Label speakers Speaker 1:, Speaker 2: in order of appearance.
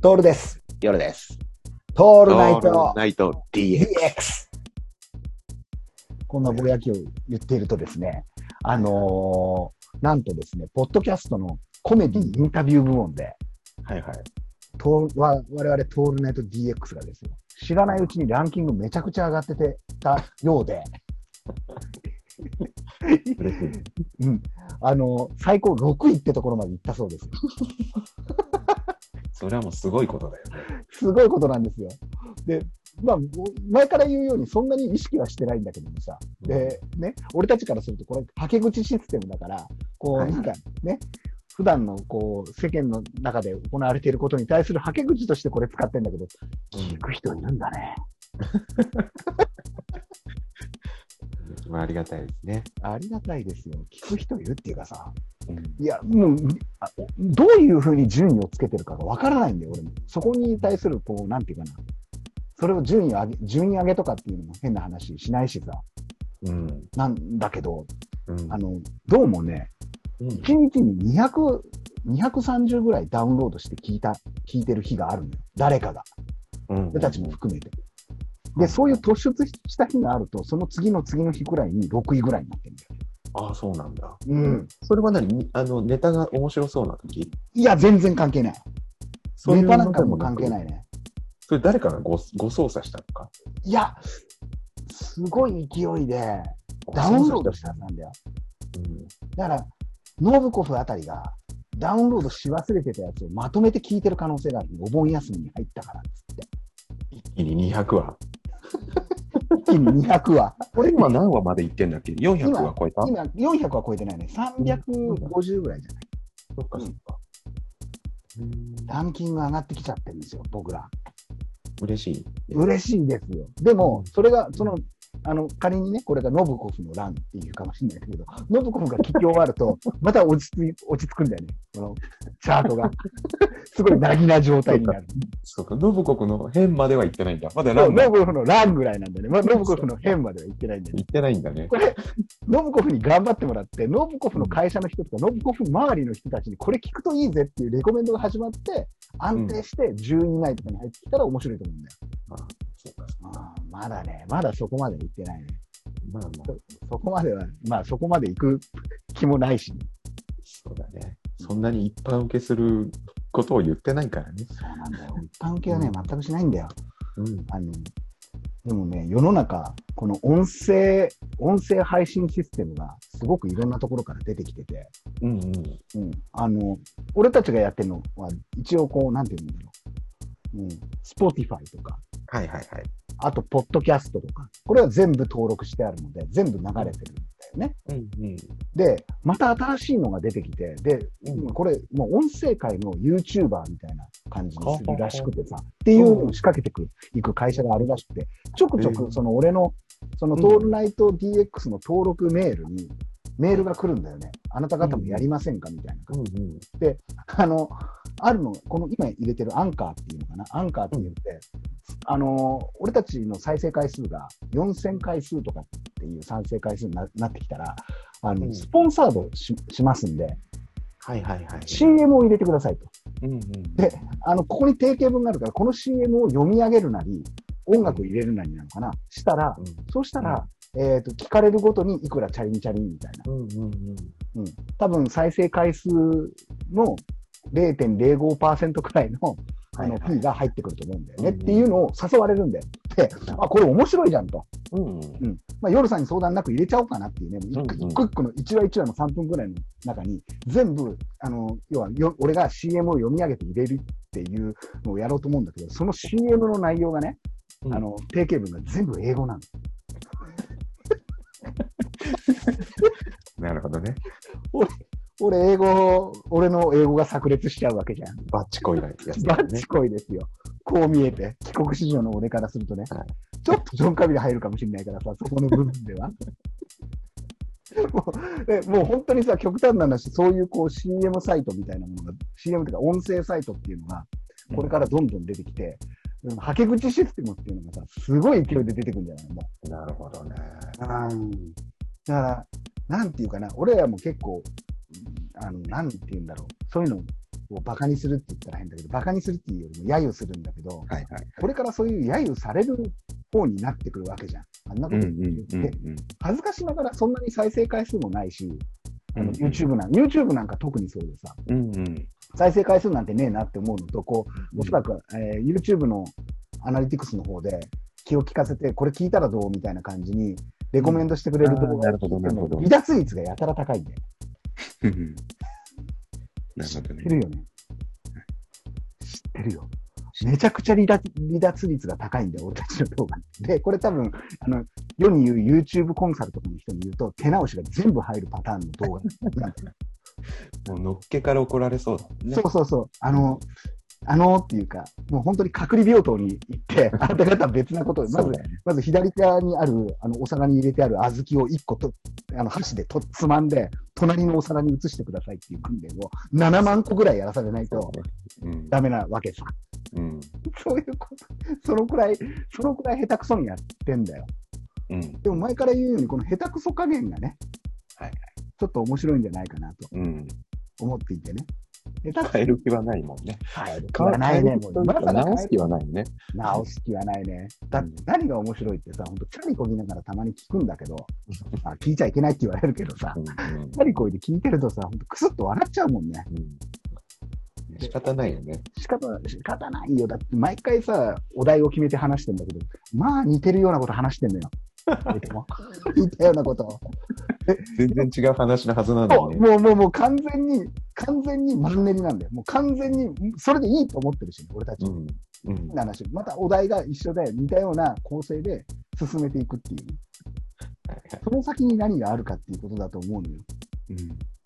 Speaker 1: トールです。
Speaker 2: 夜です。オ
Speaker 1: トールナイト
Speaker 2: ナイト DX。
Speaker 1: こんなぼやきを言っているとですね、あのーなんとですね、ポッドキャストのコメディインタビュー部門で、
Speaker 2: はいはい。
Speaker 1: トールわ我々トールナイト DX がですよ、知らないうちにランキングめちゃくちゃ上がっててたようで。うん、あのー最高6位ってところまで行ったそうですよ。
Speaker 2: それはもうすごいことだよね。
Speaker 1: すごいことなんですよ。で、まあ、前から言うようにそんなに意識はしてないんだけどもさ、で、ね、俺たちからするとこれ、はけ口システムだから、こう、
Speaker 2: はい
Speaker 1: なんかね、普段のこう、世間の中で行われていることに対するはけ口としてこれ使ってんだけど、聞く人いるんだね。
Speaker 2: まあ、ありがたいですね。
Speaker 1: ありがたいですよ。聞く人いるっていうかさ、
Speaker 2: うん
Speaker 1: いや、もう、あどういうふうに順位をつけてるかがわからないんだよ、俺も。そこに対する、こう、なんていうかな。それを順位上げ、順位上げとかっていうのも変な話しないしさ、
Speaker 2: うん。
Speaker 1: なんだけど、
Speaker 2: うん。
Speaker 1: あの、どうもね、
Speaker 2: うん
Speaker 1: 1日に200、230ぐらいダウンロードして聞いた、聞いてる日があるのよ。誰かが。
Speaker 2: うん
Speaker 1: 俺たちも含めて。で、そういう突出した日があると、その次の次の日くらいに6位ぐらいになってるんだよ。
Speaker 2: ああ、そうなんだ。
Speaker 1: うん。
Speaker 2: それは何？あの、ネタが面白そうな時？
Speaker 1: いや、全然関係ない。ネ
Speaker 2: そういう
Speaker 1: タなんかも関係
Speaker 2: い。
Speaker 1: ないね。
Speaker 2: それ誰かがごご操作したのか？
Speaker 1: いや、すごい勢いでダウンロードしたんだよ。
Speaker 2: うん。
Speaker 1: だから、ノブコフあたりがダウンロードし忘れてたやつをまとめて聞いてる可能性がある。お盆休みに入ったからっつって。
Speaker 2: 一気に200話。
Speaker 1: 一気に200話。
Speaker 2: これ今何話までいってんだっけ ?400 話超えた？
Speaker 1: 今、400は超えてないね。350ぐらいじゃない？
Speaker 2: そっかそっか。うん
Speaker 1: ランキング上がってきちゃってるんですよ、僕ら。
Speaker 2: 嬉しい。
Speaker 1: 嬉しいですよ。でも、それが、その、あの、仮にね、これがノブコフの欄っていうかもしれないけど、ノブコフが聞き終わると、また落ち着い、落ち着くんだよね。この、チャートが。すごいなぎな状態になる。
Speaker 2: そうか、ノブコクの辺までは行ってないんだ。まだ
Speaker 1: そう
Speaker 2: ランナー
Speaker 1: ノブコフの欄ぐらいなんだよね。まあ、ノブコフの辺までは行ってないんだよね。
Speaker 2: 行ってないんだね
Speaker 1: こ。れ、ノブコフに頑張ってもらって、ノブコフの会社の人とか、ノブコフ周りの人たちにこれ聞くといいぜっていうレコメンドが始まって、安定して10位以内とかに入ってきたら面白いと思うんだよ。
Speaker 2: うか、そうか
Speaker 1: あーまだね、まだそこまで行ってないね。
Speaker 2: まあまあ、
Speaker 1: そこまでは、まあそこまで行く気もないし、ね、
Speaker 2: そうだね。そんなに一般受けすることを言ってないからね。
Speaker 1: そうなんだよ。一般受けはね、全くしないんだよ。
Speaker 2: うん。
Speaker 1: あの、でもね、世の中、この音声、音声配信システムがすごくいろんなところから出てきてて、
Speaker 2: うんうん。
Speaker 1: うん、あの、俺たちがやってるのは、一応こう、なんていうんだろう。うん、Spotify とか、
Speaker 2: はいはいはい。
Speaker 1: あと、ポッドキャストとか、これは全部登録してあるので、全部流れてるんだよね。
Speaker 2: うんうん。
Speaker 1: で、また新しいのが出てきて、で、
Speaker 2: うん
Speaker 1: これ、もう音声界の YouTuber みたいな感じにするらしくてさ、っていうのを仕掛けてくいく会社があるらしくて、ちょくちょ
Speaker 2: う
Speaker 1: く、その俺の、そのトールナイト DX の登録メールに、メールが来るんだよね。あなた方もやりませんか？みたいな感じ。
Speaker 2: うんうん。
Speaker 1: あの、あるの、この今入れてるアンカーっていうのかな、アンカーって言って、あの、俺たちの再生回数が4000回数とかっていう再生回数にななってきたら、あの、
Speaker 2: うん
Speaker 1: スポンサードししますんで、
Speaker 2: はいはいはい。
Speaker 1: CM を入れてくださいと。
Speaker 2: うんうん。
Speaker 1: で、あの、ここに定型文があるから、この CM を読み上げるなり、音楽を入れるなりなのかな、したら、
Speaker 2: うん
Speaker 1: そうしたら、えっ、と、聞かれるごとにいくらチャリンチャリンみたいな。
Speaker 2: うんうんうん。
Speaker 1: うん。多分再生回数の0.05%くらいの、あの、P が入ってくると思うんだよね、っていうのを誘われるんだよ。で、あ、これ面白いじゃんと。
Speaker 2: うんうん。
Speaker 1: うん。まあ、夜さんに相談なく入れちゃおうかなっていうね、一個
Speaker 2: うんうん
Speaker 1: 一個一個の1話1話の3分くらいの中に、全部、あの、要はよ、俺が CM を読み上げて入れるっていうのをやろうと思うんだけど、その CM の内容がね、
Speaker 2: うん
Speaker 1: あの、定型文が全部英語なの。
Speaker 2: なるほどね。
Speaker 1: 俺、英語、俺の英語が炸裂しちゃうわけじゃん。
Speaker 2: バッチコイなやつだね
Speaker 1: バッチ。コイですよ。こう見えて、帰国子女の俺からするとね、
Speaker 2: はい
Speaker 1: ちょっとジョンカビラ入るかもしれないからさ、そこの部分では。もうでもう本当にさ、極端な話、そういうこう CM サイトみたいなものが、CM というか音声サイトっていうのが、これからどんどん出てきて、うんはけ口システムっていうのがさ、すごい勢いで出てくるんじゃないも
Speaker 2: なるほどね。
Speaker 1: う。うん。だから、なんていうかな、俺らも結構、うんあの、なんていうんだろう、そういうのをバカにするって言ったら変だけど、バカにするっていうよりも揶揄するんだけど、
Speaker 2: はいはい。
Speaker 1: これからそういう揶揄される方になってくるわけじゃん。あんなこと
Speaker 2: うんうん
Speaker 1: 言って、
Speaker 2: うんうん。
Speaker 1: 恥ずかしながらそんなに再生回数もないし、あの
Speaker 2: うんうん
Speaker 1: YouTube なん YouTube なんか特にそうでさ、
Speaker 2: うんうん。
Speaker 1: 再生回数なんてねえなって思うのと、こう、おそらく、えー YouTube のアナリティクスの方で気を利かせて、これ聞いたらどうみたいな感じに、レコメンドしてくれる動画
Speaker 2: あーなるほどなるほど
Speaker 1: 離脱率がやたら高いんで。
Speaker 2: うんなるほどね
Speaker 1: 知って。るよね。知ってるよ。めちゃくちゃ離脱離脱率が高いんだよ、俺たちの動画。で、これ多分、あの、世に言う YouTube コンサルとかの人に言うと、手直しが全部入るパターンの動画なんですよ。
Speaker 2: もうのっけから怒られそうだもんね。
Speaker 1: そうそうそう。あの、あのっていうか、もう本当に隔離病棟に行って、あなた方は別なことで、まず
Speaker 2: ね。
Speaker 1: まず左側にある、あの、お皿に入れてある小豆を1個と、あの、箸でとつまんで、隣のお皿に移してくださいっていう訓練を7万個ぐらいやらされないと
Speaker 2: うん。
Speaker 1: ダメなわけさ。
Speaker 2: うん。
Speaker 1: そういうこと、そのくらい、そのくらい下手くそにやってんだよ。
Speaker 2: うん。
Speaker 1: でも前から言うように、この下手くそ加減がね、
Speaker 2: はい
Speaker 1: ちょっと面白いんじゃないかなと
Speaker 2: うん。
Speaker 1: 思っていてね。
Speaker 2: 変える気はないもんね。
Speaker 1: そ変える気はないね。もう
Speaker 2: 直す気はないね。
Speaker 1: 直す気はないね。だって
Speaker 2: うん
Speaker 1: 何が面白いってさ、本当チャリこぎながらたまに聞くんだけど、あ聞いちゃいけないって言われるけどさ、
Speaker 2: うんうん
Speaker 1: チャリこいで聞いてるとさ、ほんとクスッと笑っちゃうもんね。
Speaker 2: うん。仕方ないよね。
Speaker 1: 仕方仕方ないよ。だって毎回さ、お題を決めて話してんだけど、まあ似てるようなこと話してんのよ。似たようなことを。
Speaker 2: 全然違う話のはずなのにね。
Speaker 1: もう、もう、もう完全に、完全にマンネリなんだよ。もう完全に、それでいいと思ってるし、俺たち。
Speaker 2: うん。うん。
Speaker 1: 話。またお題が一緒で、似たような構成で進めていくっていうその先に何があるかっていうことだと思うのよ。
Speaker 2: うん
Speaker 1: えー